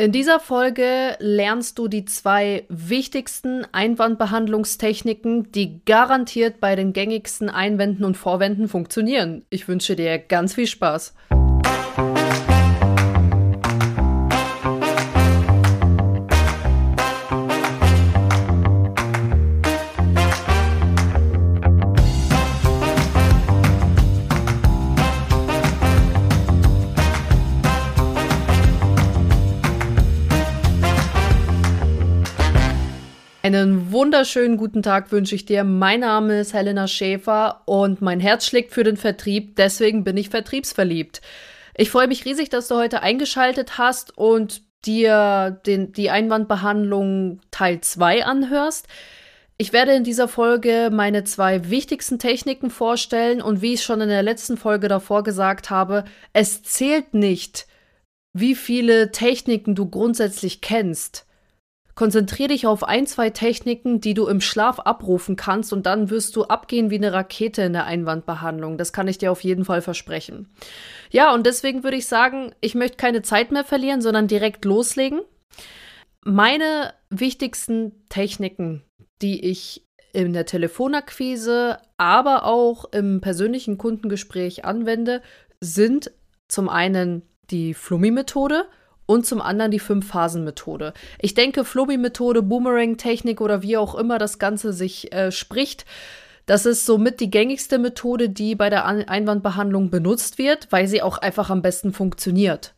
In dieser Folge lernst du die zwei wichtigsten Einwandbehandlungstechniken, die garantiert bei den gängigsten Einwänden und Vorwänden funktionieren. Ich wünsche dir ganz viel Spaß. Einen wunderschönen guten Tag wünsche ich dir. Mein Name ist Helena Schäfer und mein Herz schlägt für den Vertrieb, deswegen bin ich vertriebsverliebt. Ich freue mich riesig, dass du heute eingeschaltet hast und dir den, die Einwandbehandlung Teil 2 anhörst. Ich werde in dieser Folge meine zwei wichtigsten Techniken vorstellen und wie ich schon in der letzten Folge davor gesagt habe, es zählt nicht, wie viele Techniken du grundsätzlich kennst Konzentrier dich auf ein, zwei Techniken, die du im Schlaf abrufen kannst und dann wirst du abgehen wie eine Rakete in der Einwandbehandlung. Das kann ich dir auf jeden Fall versprechen. Ja, und deswegen würde ich sagen, ich möchte keine Zeit mehr verlieren, sondern direkt loslegen. Meine wichtigsten Techniken, die ich in der Telefonakquise, aber auch im persönlichen Kundengespräch anwende, sind zum einen die Flummi-Methode und zum anderen die Fünf-Phasen-Methode. Ich denke, Flummi-Methode, Boomerang-Technik oder wie auch immer das Ganze sich äh, spricht, das ist somit die gängigste Methode, die bei der Einwandbehandlung benutzt wird, weil sie auch einfach am besten funktioniert.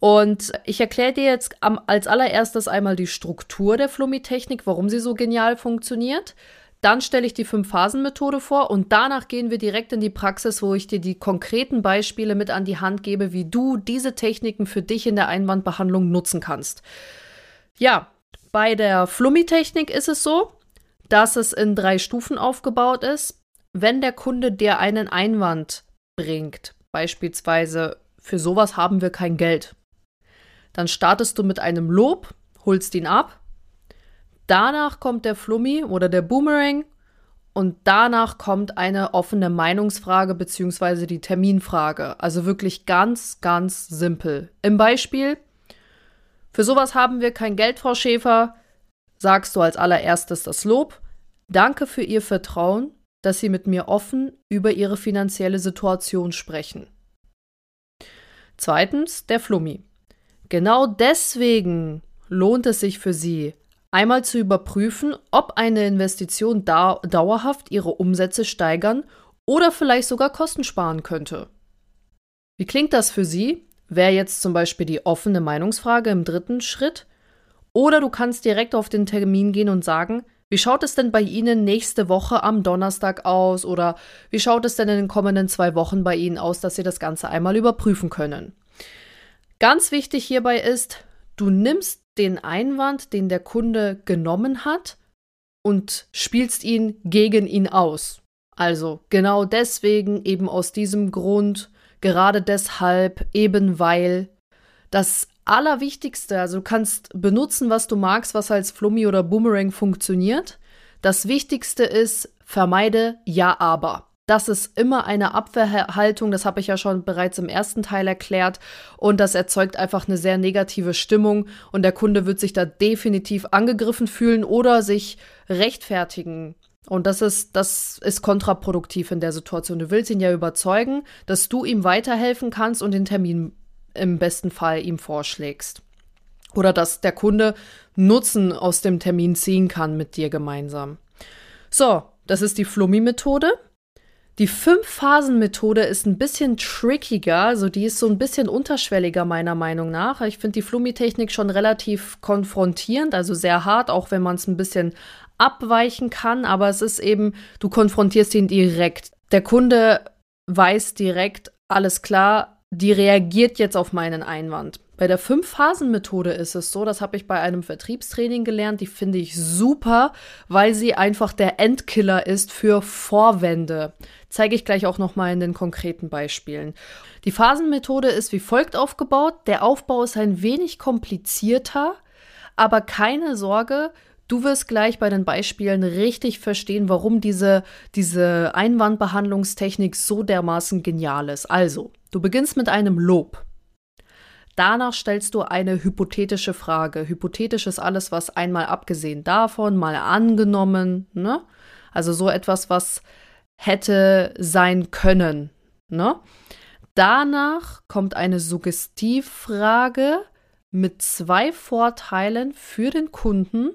Und ich erkläre dir jetzt am, als allererstes einmal die Struktur der Flummi-Technik, warum sie so genial funktioniert. Dann stelle ich die Fünf-Phasen-Methode vor und danach gehen wir direkt in die Praxis, wo ich dir die konkreten Beispiele mit an die Hand gebe, wie du diese Techniken für dich in der Einwandbehandlung nutzen kannst. Ja, bei der Flummi-Technik ist es so, dass es in drei Stufen aufgebaut ist. Wenn der Kunde dir einen Einwand bringt, beispielsweise für sowas haben wir kein Geld, dann startest du mit einem Lob, holst ihn ab, Danach kommt der Flummi oder der Boomerang und danach kommt eine offene Meinungsfrage bzw. die Terminfrage. Also wirklich ganz, ganz simpel. Im Beispiel, für sowas haben wir kein Geld, Frau Schäfer, sagst du als allererstes das Lob. Danke für Ihr Vertrauen, dass Sie mit mir offen über Ihre finanzielle Situation sprechen. Zweitens, der Flummi. Genau deswegen lohnt es sich für Sie, Einmal zu überprüfen, ob eine Investition da dauerhaft ihre Umsätze steigern oder vielleicht sogar Kosten sparen könnte. Wie klingt das für Sie? Wäre jetzt zum Beispiel die offene Meinungsfrage im dritten Schritt? Oder du kannst direkt auf den Termin gehen und sagen, wie schaut es denn bei Ihnen nächste Woche am Donnerstag aus? Oder wie schaut es denn in den kommenden zwei Wochen bei Ihnen aus, dass Sie das Ganze einmal überprüfen können? Ganz wichtig hierbei ist, du nimmst den Einwand, den der Kunde genommen hat, und spielst ihn gegen ihn aus. Also genau deswegen, eben aus diesem Grund, gerade deshalb, eben weil das Allerwichtigste, also du kannst benutzen, was du magst, was als Flummi oder Boomerang funktioniert. Das Wichtigste ist, vermeide Ja, aber. Das ist immer eine Abwehrhaltung, das habe ich ja schon bereits im ersten Teil erklärt. Und das erzeugt einfach eine sehr negative Stimmung und der Kunde wird sich da definitiv angegriffen fühlen oder sich rechtfertigen. Und das ist, das ist kontraproduktiv in der Situation. Du willst ihn ja überzeugen, dass du ihm weiterhelfen kannst und den Termin im besten Fall ihm vorschlägst. Oder dass der Kunde Nutzen aus dem Termin ziehen kann mit dir gemeinsam. So, das ist die Flummi-Methode. Die Fünf-Phasen-Methode ist ein bisschen trickiger, also die ist so ein bisschen unterschwelliger meiner Meinung nach. Ich finde die Flummi-Technik schon relativ konfrontierend, also sehr hart, auch wenn man es ein bisschen abweichen kann, aber es ist eben, du konfrontierst ihn direkt. Der Kunde weiß direkt, alles klar, die reagiert jetzt auf meinen Einwand. Bei der Fünf-Phasen-Methode ist es so, das habe ich bei einem Vertriebstraining gelernt, die finde ich super, weil sie einfach der Endkiller ist für Vorwände. Zeige ich gleich auch nochmal in den konkreten Beispielen. Die Phasenmethode ist wie folgt aufgebaut. Der Aufbau ist ein wenig komplizierter, aber keine Sorge, Du wirst gleich bei den Beispielen richtig verstehen, warum diese, diese Einwandbehandlungstechnik so dermaßen genial ist. Also, du beginnst mit einem Lob. Danach stellst du eine hypothetische Frage. Hypothetisch ist alles, was einmal abgesehen davon, mal angenommen, ne? Also so etwas, was hätte sein können, ne? Danach kommt eine Suggestivfrage mit zwei Vorteilen für den Kunden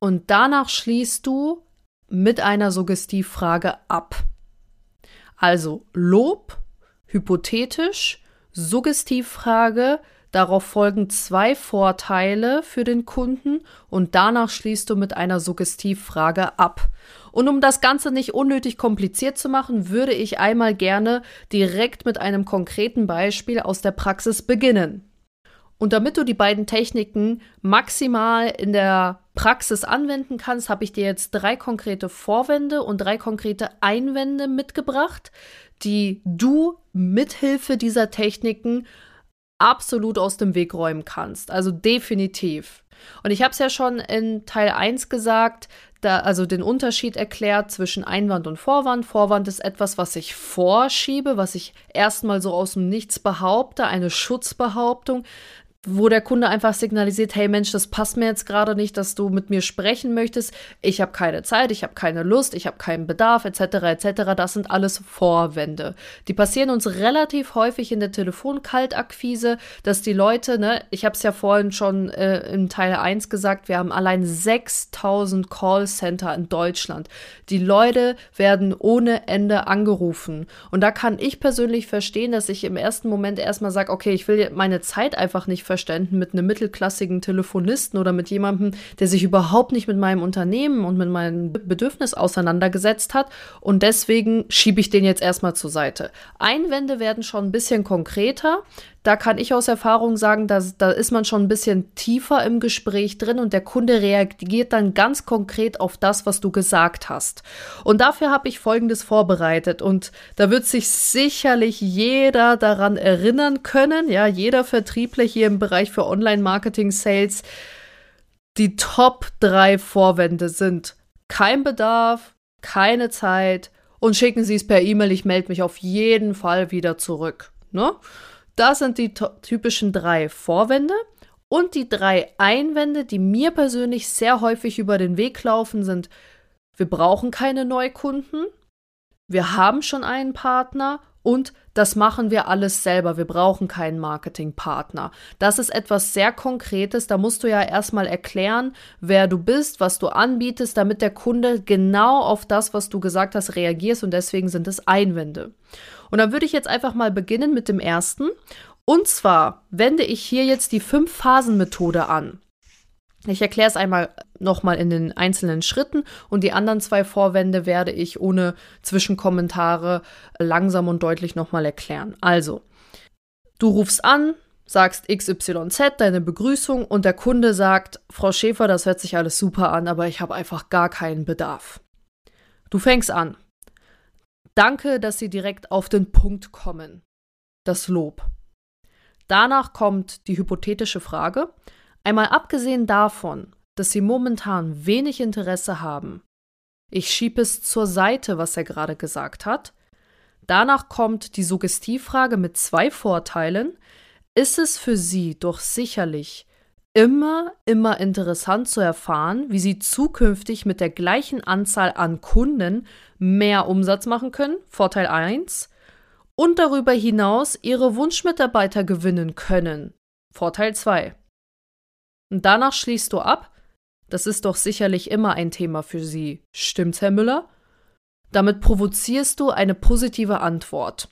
und danach schließt du mit einer Suggestivfrage ab. Also Lob, hypothetisch, Suggestivfrage, darauf folgen zwei Vorteile für den Kunden und danach schließt du mit einer Suggestivfrage ab. Und um das Ganze nicht unnötig kompliziert zu machen, würde ich einmal gerne direkt mit einem konkreten Beispiel aus der Praxis beginnen. Und damit du die beiden Techniken maximal in der Praxis anwenden kannst, habe ich dir jetzt drei konkrete Vorwände und drei konkrete Einwände mitgebracht, die du mithilfe dieser Techniken absolut aus dem Weg räumen kannst. Also definitiv. Und ich habe es ja schon in Teil 1 gesagt, da, also den Unterschied erklärt zwischen Einwand und Vorwand. Vorwand ist etwas, was ich vorschiebe, was ich erstmal so aus dem Nichts behaupte, eine Schutzbehauptung wo der Kunde einfach signalisiert, hey Mensch, das passt mir jetzt gerade nicht, dass du mit mir sprechen möchtest. Ich habe keine Zeit, ich habe keine Lust, ich habe keinen Bedarf, etc. etc. Das sind alles Vorwände. Die passieren uns relativ häufig in der Telefonkaltakquise, dass die Leute, ne, ich habe es ja vorhin schon äh, in Teil 1 gesagt, wir haben allein 6000 Callcenter in Deutschland. Die Leute werden ohne Ende angerufen. Und da kann ich persönlich verstehen, dass ich im ersten Moment erstmal sage, okay, ich will meine Zeit einfach nicht Missverständen mit einem mittelklassigen Telefonisten oder mit jemandem, der sich überhaupt nicht mit meinem Unternehmen und mit meinem Bedürfnis auseinandergesetzt hat. Und deswegen schiebe ich den jetzt erstmal zur Seite. Einwände werden schon ein bisschen konkreter. Da kann ich aus Erfahrung sagen, dass, da ist man schon ein bisschen tiefer im Gespräch drin und der Kunde reagiert dann ganz konkret auf das, was du gesagt hast. Und dafür habe ich Folgendes vorbereitet und da wird sich sicherlich jeder daran erinnern können, ja, jeder Vertriebler hier im Bereich für Online-Marketing-Sales. Die Top drei Vorwände sind kein Bedarf, keine Zeit und schicken Sie es per E-Mail. Ich melde mich auf jeden Fall wieder zurück. Ne? Das sind die typischen drei Vorwände. Und die drei Einwände, die mir persönlich sehr häufig über den Weg laufen, sind, wir brauchen keine Neukunden, wir haben schon einen Partner und das machen wir alles selber. Wir brauchen keinen Marketingpartner. Das ist etwas sehr Konkretes. Da musst du ja erstmal erklären, wer du bist, was du anbietest, damit der Kunde genau auf das, was du gesagt hast, reagiert. Und deswegen sind es Einwände. Und dann würde ich jetzt einfach mal beginnen mit dem ersten. Und zwar wende ich hier jetzt die Fünf-Phasen-Methode an. Ich erkläre es einmal nochmal in den einzelnen Schritten und die anderen zwei Vorwände werde ich ohne Zwischenkommentare langsam und deutlich nochmal erklären. Also, du rufst an, sagst XYZ, deine Begrüßung und der Kunde sagt, Frau Schäfer, das hört sich alles super an, aber ich habe einfach gar keinen Bedarf. Du fängst an. Danke, dass Sie direkt auf den Punkt kommen. Das Lob. Danach kommt die hypothetische Frage. Einmal abgesehen davon, dass Sie momentan wenig Interesse haben. Ich schiebe es zur Seite, was er gerade gesagt hat. Danach kommt die Suggestivfrage mit zwei Vorteilen. Ist es für Sie doch sicherlich immer, immer interessant zu erfahren, wie Sie zukünftig mit der gleichen Anzahl an Kunden mehr Umsatz machen können, Vorteil 1, und darüber hinaus Ihre Wunschmitarbeiter gewinnen können, Vorteil 2. Und danach schließt du ab, das ist doch sicherlich immer ein Thema für Sie, stimmt's, Herr Müller? Damit provozierst du eine positive Antwort.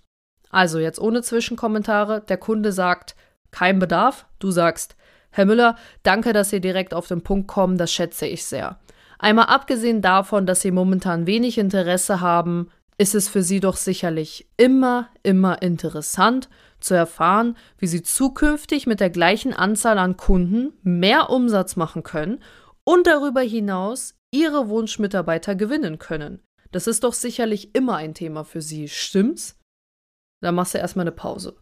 Also jetzt ohne Zwischenkommentare, der Kunde sagt, kein Bedarf, du sagst, Herr Müller, danke, dass Sie direkt auf den Punkt kommen, das schätze ich sehr. Einmal abgesehen davon, dass Sie momentan wenig Interesse haben, ist es für Sie doch sicherlich immer, immer interessant zu erfahren, wie Sie zukünftig mit der gleichen Anzahl an Kunden mehr Umsatz machen können und darüber hinaus Ihre Wunschmitarbeiter gewinnen können. Das ist doch sicherlich immer ein Thema für Sie, stimmt's? Da machst du erstmal eine Pause.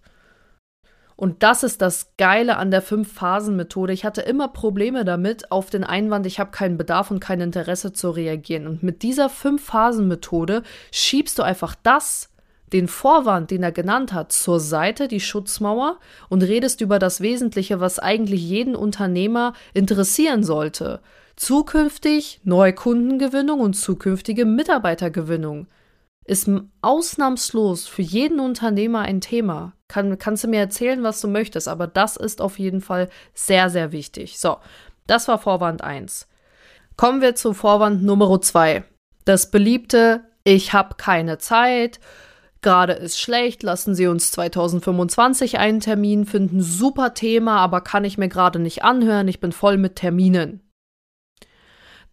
Und das ist das Geile an der Fünf-Phasen-Methode. Ich hatte immer Probleme damit, auf den Einwand, ich habe keinen Bedarf und kein Interesse zu reagieren. Und mit dieser Fünf-Phasen-Methode schiebst du einfach das den Vorwand, den er genannt hat, zur Seite, die Schutzmauer, und redest über das Wesentliche, was eigentlich jeden Unternehmer interessieren sollte. Zukünftig neue Kundengewinnung und zukünftige Mitarbeitergewinnung ist ausnahmslos für jeden Unternehmer ein Thema. Kann, kannst du mir erzählen, was du möchtest, aber das ist auf jeden Fall sehr, sehr wichtig. So, das war Vorwand 1. Kommen wir zu Vorwand Nummer 2. Das beliebte Ich habe keine Zeit Gerade ist schlecht, lassen Sie uns 2025 einen Termin finden. Super Thema, aber kann ich mir gerade nicht anhören. Ich bin voll mit Terminen.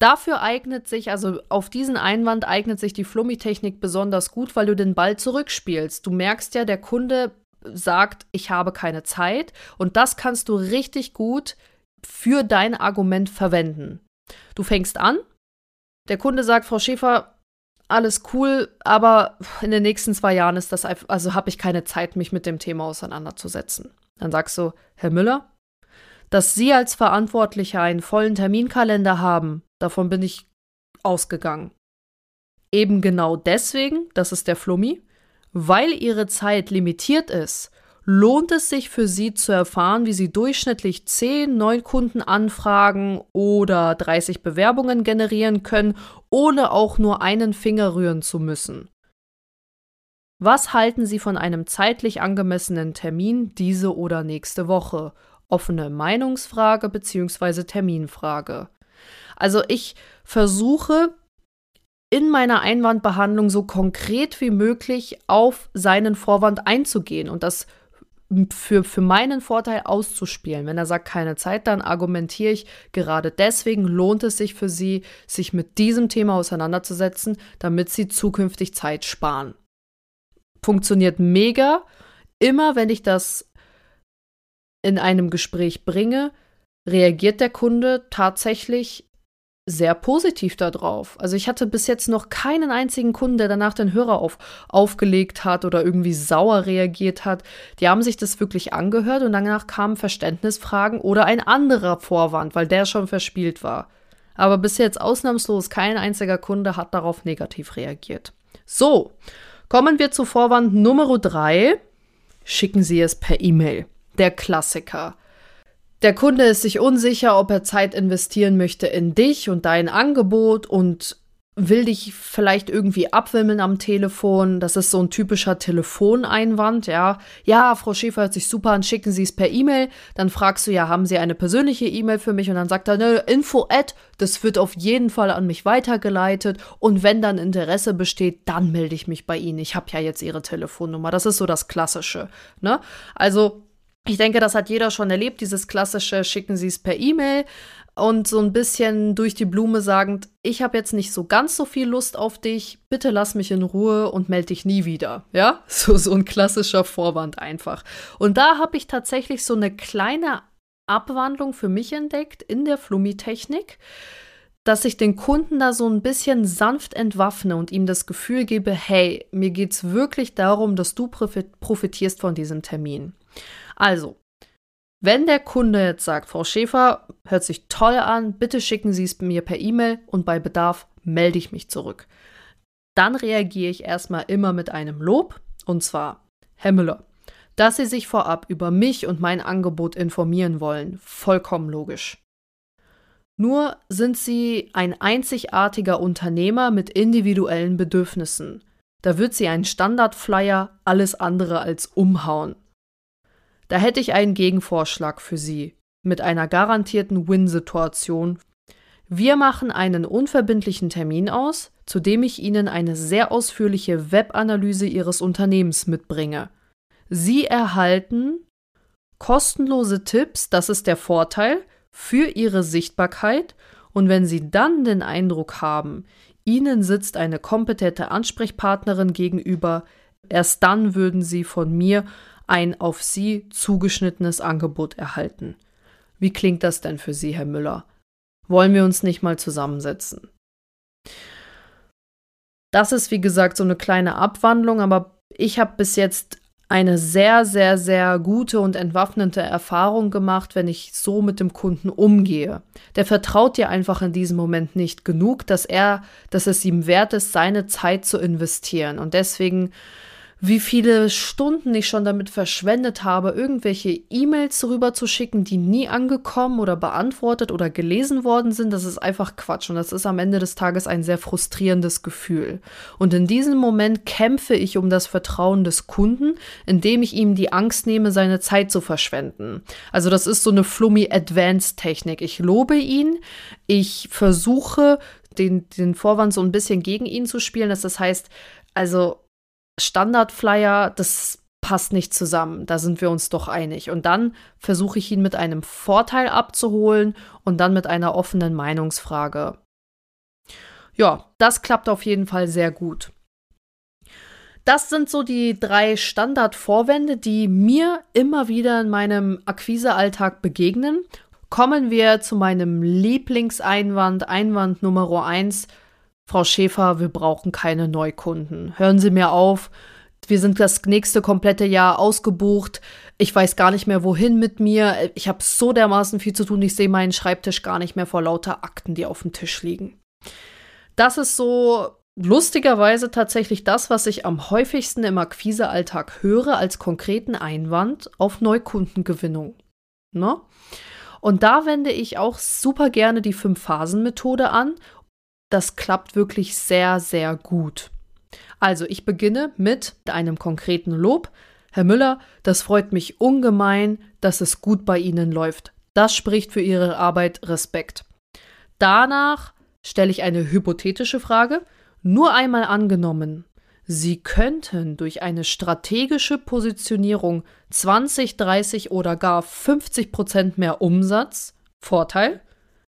Dafür eignet sich, also auf diesen Einwand eignet sich die Flummi-Technik besonders gut, weil du den Ball zurückspielst. Du merkst ja, der Kunde sagt, ich habe keine Zeit und das kannst du richtig gut für dein Argument verwenden. Du fängst an, der Kunde sagt, Frau Schäfer, alles cool, aber in den nächsten zwei Jahren ist das also habe ich keine Zeit, mich mit dem Thema auseinanderzusetzen. Dann sagst du, Herr Müller, dass Sie als Verantwortlicher einen vollen Terminkalender haben, davon bin ich ausgegangen. Eben genau deswegen, das ist der Flummi, weil Ihre Zeit limitiert ist, lohnt es sich für Sie zu erfahren, wie Sie durchschnittlich 10 Neukundenanfragen oder 30 Bewerbungen generieren können, ohne auch nur einen Finger rühren zu müssen. Was halten Sie von einem zeitlich angemessenen Termin diese oder nächste Woche? Offene Meinungsfrage bzw. Terminfrage. Also ich versuche in meiner Einwandbehandlung so konkret wie möglich auf seinen Vorwand einzugehen und das für, für meinen Vorteil auszuspielen. Wenn er sagt, keine Zeit, dann argumentiere ich, gerade deswegen lohnt es sich für sie, sich mit diesem Thema auseinanderzusetzen, damit sie zukünftig Zeit sparen. Funktioniert mega. Immer wenn ich das in einem Gespräch bringe, reagiert der Kunde tatsächlich sehr positiv darauf. Also ich hatte bis jetzt noch keinen einzigen Kunden, der danach den Hörer auf, aufgelegt hat oder irgendwie sauer reagiert hat. Die haben sich das wirklich angehört und danach kamen Verständnisfragen oder ein anderer Vorwand, weil der schon verspielt war. Aber bis jetzt ausnahmslos kein einziger Kunde hat darauf negativ reagiert. So, kommen wir zu Vorwand Nummer drei. Schicken Sie es per E-Mail. Der Klassiker. Der Kunde ist sich unsicher, ob er Zeit investieren möchte in dich und dein Angebot und will dich vielleicht irgendwie abwimmeln am Telefon. Das ist so ein typischer Telefoneinwand, ja. Ja, Frau Schäfer hört sich super an, schicken Sie es per E-Mail. Dann fragst du ja, haben Sie eine persönliche E-Mail für mich? Und dann sagt er, ne, Info at, das wird auf jeden Fall an mich weitergeleitet. Und wenn dann Interesse besteht, dann melde ich mich bei Ihnen. Ich habe ja jetzt Ihre Telefonnummer. Das ist so das Klassische, ne? Also, ich denke, das hat jeder schon erlebt, dieses klassische schicken Sie es per E-Mail und so ein bisschen durch die Blume sagend, ich habe jetzt nicht so ganz so viel Lust auf dich, bitte lass mich in Ruhe und melde dich nie wieder. Ja, so, so ein klassischer Vorwand einfach. Und da habe ich tatsächlich so eine kleine Abwandlung für mich entdeckt in der Flummi-Technik, dass ich den Kunden da so ein bisschen sanft entwaffne und ihm das Gefühl gebe, hey, mir geht es wirklich darum, dass du profitierst von diesem Termin. Also, wenn der Kunde jetzt sagt, Frau Schäfer, hört sich toll an, bitte schicken Sie es mir per E-Mail und bei Bedarf melde ich mich zurück. Dann reagiere ich erstmal immer mit einem Lob und zwar, Herr Müller, dass Sie sich vorab über mich und mein Angebot informieren wollen, vollkommen logisch. Nur sind Sie ein einzigartiger Unternehmer mit individuellen Bedürfnissen. Da wird Sie ein Standardflyer alles andere als umhauen. Da hätte ich einen Gegenvorschlag für Sie mit einer garantierten Win-Situation. Wir machen einen unverbindlichen Termin aus, zu dem ich Ihnen eine sehr ausführliche Webanalyse Ihres Unternehmens mitbringe. Sie erhalten kostenlose Tipps, das ist der Vorteil, für Ihre Sichtbarkeit und wenn Sie dann den Eindruck haben, Ihnen sitzt eine kompetente Ansprechpartnerin gegenüber, erst dann würden Sie von mir ein auf Sie zugeschnittenes Angebot erhalten. Wie klingt das denn für Sie, Herr Müller? Wollen wir uns nicht mal zusammensetzen? Das ist, wie gesagt, so eine kleine Abwandlung, aber ich habe bis jetzt eine sehr, sehr, sehr gute und entwaffnende Erfahrung gemacht, wenn ich so mit dem Kunden umgehe. Der vertraut dir einfach in diesem Moment nicht genug, dass er, dass es ihm wert ist, seine Zeit zu investieren. Und deswegen wie viele Stunden ich schon damit verschwendet habe, irgendwelche E-Mails rüber zu schicken, die nie angekommen oder beantwortet oder gelesen worden sind. Das ist einfach Quatsch und das ist am Ende des Tages ein sehr frustrierendes Gefühl. Und in diesem Moment kämpfe ich um das Vertrauen des Kunden, indem ich ihm die Angst nehme, seine Zeit zu verschwenden. Also das ist so eine Flummi Advanced Technik. Ich lobe ihn, ich versuche den, den Vorwand so ein bisschen gegen ihn zu spielen. Das heißt, also Standardflyer, das passt nicht zusammen. Da sind wir uns doch einig. Und dann versuche ich ihn mit einem Vorteil abzuholen und dann mit einer offenen Meinungsfrage. Ja, das klappt auf jeden Fall sehr gut. Das sind so die drei Standardvorwände, die mir immer wieder in meinem Akquisealltag begegnen. Kommen wir zu meinem Lieblingseinwand, Einwand Nummer eins. Frau Schäfer, wir brauchen keine Neukunden. Hören Sie mir auf. Wir sind das nächste komplette Jahr ausgebucht. Ich weiß gar nicht mehr, wohin mit mir. Ich habe so dermaßen viel zu tun. Ich sehe meinen Schreibtisch gar nicht mehr vor lauter Akten, die auf dem Tisch liegen. Das ist so lustigerweise tatsächlich das, was ich am häufigsten im Akquisealltag höre als konkreten Einwand auf Neukundengewinnung. Ne? Und da wende ich auch super gerne die Fünf-Phasen-Methode an das klappt wirklich sehr, sehr gut. Also, ich beginne mit einem konkreten Lob. Herr Müller, das freut mich ungemein, dass es gut bei Ihnen läuft. Das spricht für Ihre Arbeit Respekt. Danach stelle ich eine hypothetische Frage. Nur einmal angenommen, Sie könnten durch eine strategische Positionierung 20, 30 oder gar 50 Prozent mehr Umsatz, Vorteil,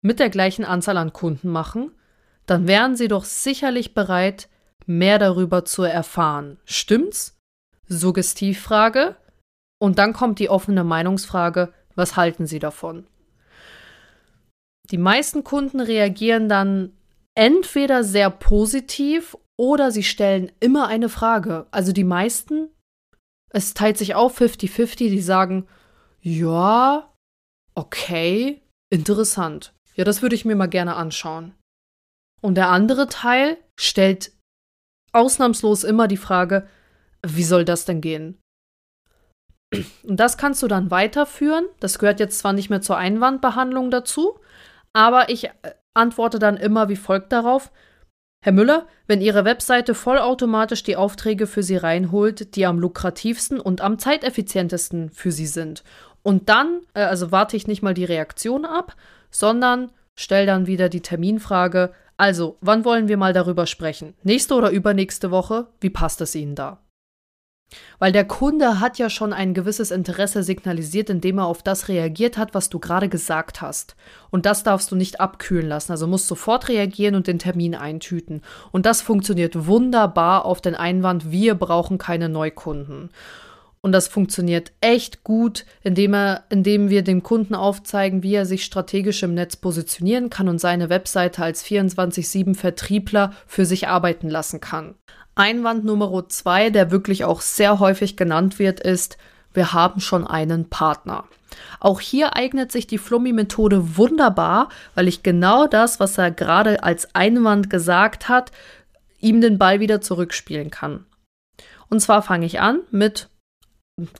mit der gleichen Anzahl an Kunden machen dann wären sie doch sicherlich bereit, mehr darüber zu erfahren. Stimmt's? Suggestivfrage. Und dann kommt die offene Meinungsfrage, was halten Sie davon? Die meisten Kunden reagieren dann entweder sehr positiv oder sie stellen immer eine Frage. Also die meisten, es teilt sich auf 50-50, die sagen, ja, okay, interessant. Ja, das würde ich mir mal gerne anschauen. Und der andere Teil stellt ausnahmslos immer die Frage, wie soll das denn gehen? Und das kannst du dann weiterführen. Das gehört jetzt zwar nicht mehr zur Einwandbehandlung dazu, aber ich äh, antworte dann immer wie folgt darauf. Herr Müller, wenn Ihre Webseite vollautomatisch die Aufträge für Sie reinholt, die am lukrativsten und am zeiteffizientesten für Sie sind. Und dann, äh, also warte ich nicht mal die Reaktion ab, sondern stelle dann wieder die Terminfrage, also, wann wollen wir mal darüber sprechen? Nächste oder übernächste Woche? Wie passt es Ihnen da? Weil der Kunde hat ja schon ein gewisses Interesse signalisiert, indem er auf das reagiert hat, was du gerade gesagt hast. Und das darfst du nicht abkühlen lassen. Also musst sofort reagieren und den Termin eintüten. Und das funktioniert wunderbar auf den Einwand, wir brauchen keine Neukunden. Und das funktioniert echt gut, indem, er, indem wir dem Kunden aufzeigen, wie er sich strategisch im Netz positionieren kann und seine Webseite als 24-7 Vertriebler für sich arbeiten lassen kann. Einwand Nummer zwei, der wirklich auch sehr häufig genannt wird, ist, wir haben schon einen Partner. Auch hier eignet sich die Flummi-Methode wunderbar, weil ich genau das, was er gerade als Einwand gesagt hat, ihm den Ball wieder zurückspielen kann. Und zwar fange ich an mit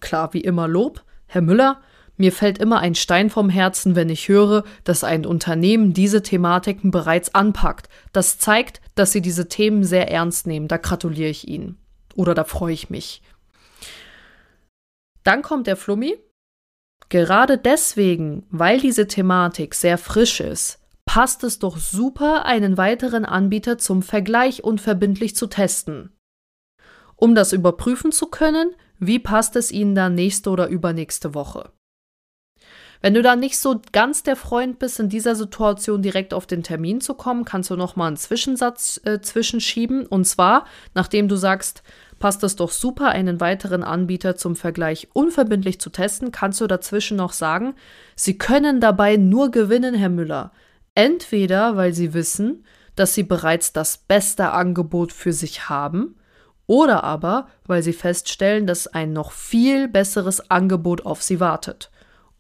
klar wie immer Lob. Herr Müller, mir fällt immer ein Stein vom Herzen, wenn ich höre, dass ein Unternehmen diese Thematiken bereits anpackt. Das zeigt, dass sie diese Themen sehr ernst nehmen. Da gratuliere ich Ihnen. Oder da freue ich mich. Dann kommt der Flummi. Gerade deswegen, weil diese Thematik sehr frisch ist, passt es doch super, einen weiteren Anbieter zum Vergleich unverbindlich zu testen. Um das überprüfen zu können, wie passt es Ihnen dann nächste oder übernächste Woche? Wenn du da nicht so ganz der Freund bist, in dieser Situation direkt auf den Termin zu kommen, kannst du nochmal einen Zwischensatz äh, zwischenschieben. Und zwar, nachdem du sagst, passt es doch super, einen weiteren Anbieter zum Vergleich unverbindlich zu testen, kannst du dazwischen noch sagen, Sie können dabei nur gewinnen, Herr Müller. Entweder, weil Sie wissen, dass Sie bereits das beste Angebot für sich haben, oder aber, weil sie feststellen, dass ein noch viel besseres Angebot auf sie wartet.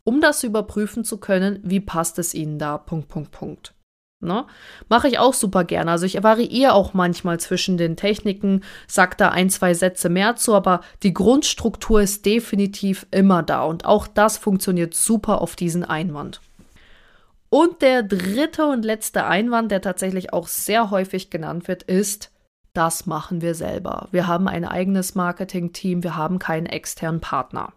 Um das überprüfen zu können, wie passt es ihnen da, Punkt, Punkt, Punkt. Ne? Mache ich auch super gerne. Also ich variiere auch manchmal zwischen den Techniken, sag da ein, zwei Sätze mehr zu, aber die Grundstruktur ist definitiv immer da und auch das funktioniert super auf diesen Einwand. Und der dritte und letzte Einwand, der tatsächlich auch sehr häufig genannt wird, ist, das machen wir selber. Wir haben ein eigenes Marketing-Team, wir haben keinen externen Partner.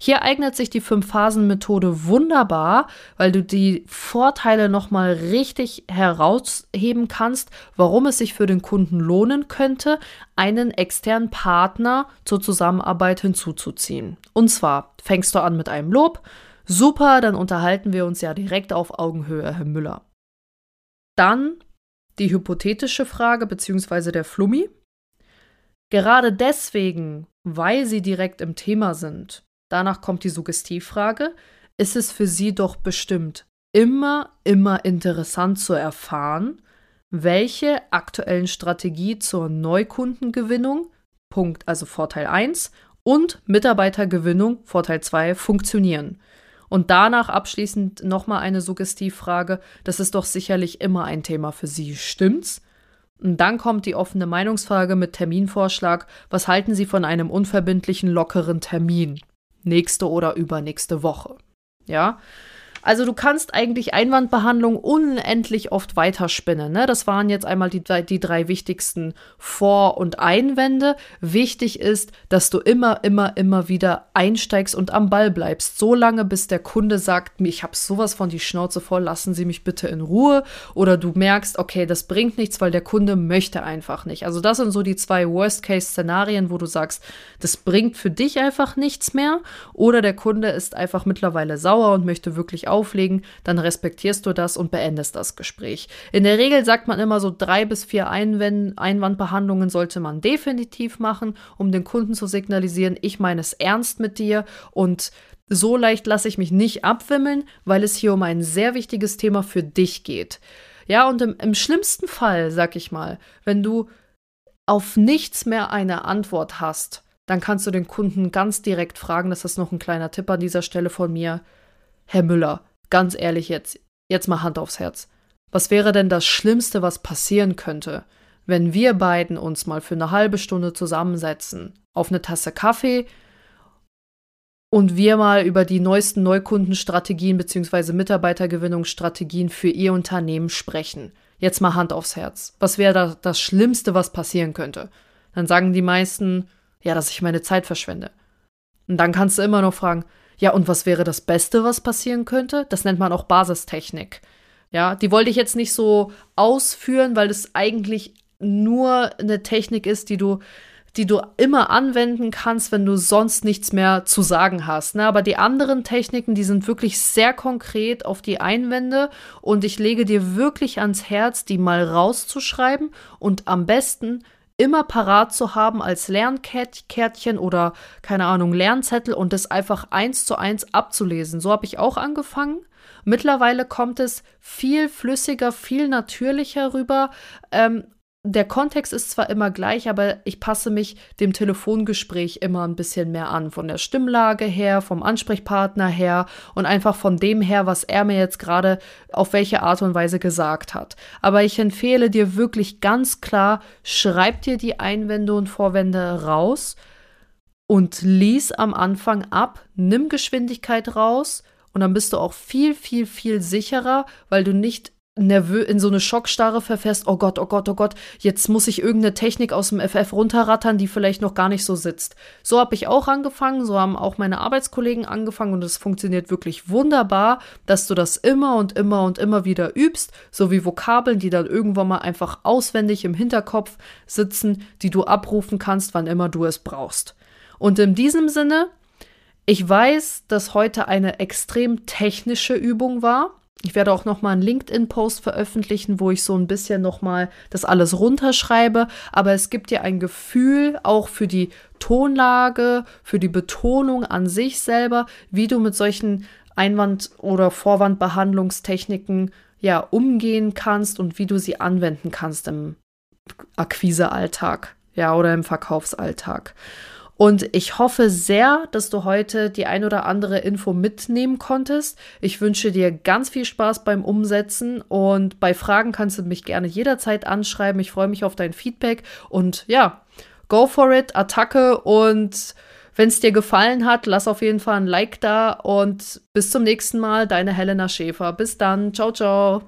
Hier eignet sich die Fünf-Phasen-Methode wunderbar, weil du die Vorteile nochmal richtig herausheben kannst, warum es sich für den Kunden lohnen könnte, einen externen Partner zur Zusammenarbeit hinzuzuziehen. Und zwar fängst du an mit einem Lob, Super, dann unterhalten wir uns ja direkt auf Augenhöhe, Herr Müller. Dann die hypothetische Frage bzw. der Flummi. Gerade deswegen, weil Sie direkt im Thema sind, danach kommt die Suggestivfrage, ist es für Sie doch bestimmt immer, immer interessant zu erfahren, welche aktuellen Strategie zur Neukundengewinnung, Punkt also Vorteil 1, und Mitarbeitergewinnung, Vorteil 2, funktionieren. Und danach abschließend nochmal eine Suggestivfrage. Das ist doch sicherlich immer ein Thema für Sie, stimmt's? Und dann kommt die offene Meinungsfrage mit Terminvorschlag. Was halten Sie von einem unverbindlichen, lockeren Termin? Nächste oder übernächste Woche. Ja? Also du kannst eigentlich Einwandbehandlung unendlich oft weiterspinnen. Ne? Das waren jetzt einmal die, die drei wichtigsten Vor- und Einwände. Wichtig ist, dass du immer, immer, immer wieder einsteigst und am Ball bleibst. So lange, bis der Kunde sagt, ich habe sowas von die Schnauze voll, lassen Sie mich bitte in Ruhe. Oder du merkst, okay, das bringt nichts, weil der Kunde möchte einfach nicht. Also das sind so die zwei Worst-Case-Szenarien, wo du sagst, das bringt für dich einfach nichts mehr. Oder der Kunde ist einfach mittlerweile sauer und möchte wirklich auflegen, dann respektierst du das und beendest das Gespräch. In der Regel sagt man immer so drei bis vier Einwand Einwandbehandlungen sollte man definitiv machen, um den Kunden zu signalisieren, ich meine es ernst mit dir und so leicht lasse ich mich nicht abwimmeln, weil es hier um ein sehr wichtiges Thema für dich geht. Ja, und im, im schlimmsten Fall, sag ich mal, wenn du auf nichts mehr eine Antwort hast, dann kannst du den Kunden ganz direkt fragen, das ist noch ein kleiner Tipp an dieser Stelle von mir. Herr Müller, ganz ehrlich jetzt, jetzt mal Hand aufs Herz. Was wäre denn das Schlimmste, was passieren könnte, wenn wir beiden uns mal für eine halbe Stunde zusammensetzen, auf eine Tasse Kaffee und wir mal über die neuesten Neukundenstrategien bzw. Mitarbeitergewinnungsstrategien für Ihr Unternehmen sprechen? Jetzt mal Hand aufs Herz. Was wäre da das Schlimmste, was passieren könnte? Dann sagen die meisten, ja, dass ich meine Zeit verschwende. Und dann kannst du immer noch fragen, ja, und was wäre das Beste, was passieren könnte? Das nennt man auch Basistechnik. Ja, die wollte ich jetzt nicht so ausführen, weil es eigentlich nur eine Technik ist, die du, die du immer anwenden kannst, wenn du sonst nichts mehr zu sagen hast. Ne? Aber die anderen Techniken, die sind wirklich sehr konkret auf die Einwände und ich lege dir wirklich ans Herz, die mal rauszuschreiben und am besten immer parat zu haben als Lernkärtchen oder keine Ahnung, Lernzettel und das einfach eins zu eins abzulesen. So habe ich auch angefangen. Mittlerweile kommt es viel flüssiger, viel natürlicher rüber. Ähm, der Kontext ist zwar immer gleich, aber ich passe mich dem Telefongespräch immer ein bisschen mehr an. Von der Stimmlage her, vom Ansprechpartner her und einfach von dem her, was er mir jetzt gerade auf welche Art und Weise gesagt hat. Aber ich empfehle dir wirklich ganz klar, schreib dir die Einwände und Vorwände raus und lies am Anfang ab, nimm Geschwindigkeit raus und dann bist du auch viel, viel, viel sicherer, weil du nicht nervös in so eine Schockstarre verfährst, oh Gott, oh Gott, oh Gott, jetzt muss ich irgendeine Technik aus dem FF runterrattern, die vielleicht noch gar nicht so sitzt. So habe ich auch angefangen, so haben auch meine Arbeitskollegen angefangen und es funktioniert wirklich wunderbar, dass du das immer und immer und immer wieder übst, so wie Vokabeln, die dann irgendwann mal einfach auswendig im Hinterkopf sitzen, die du abrufen kannst, wann immer du es brauchst. Und in diesem Sinne, ich weiß, dass heute eine extrem technische Übung war, ich werde auch noch mal einen LinkedIn-Post veröffentlichen, wo ich so ein bisschen noch mal das alles runterschreibe. Aber es gibt dir ein Gefühl auch für die Tonlage, für die Betonung an sich selber, wie du mit solchen Einwand- oder Vorwandbehandlungstechniken ja umgehen kannst und wie du sie anwenden kannst im Akquisealltag, ja, oder im Verkaufsalltag. Und ich hoffe sehr, dass du heute die ein oder andere Info mitnehmen konntest. Ich wünsche dir ganz viel Spaß beim Umsetzen und bei Fragen kannst du mich gerne jederzeit anschreiben. Ich freue mich auf dein Feedback und ja, go for it, Attacke und wenn es dir gefallen hat, lass auf jeden Fall ein Like da und bis zum nächsten Mal, deine Helena Schäfer. Bis dann, ciao, ciao.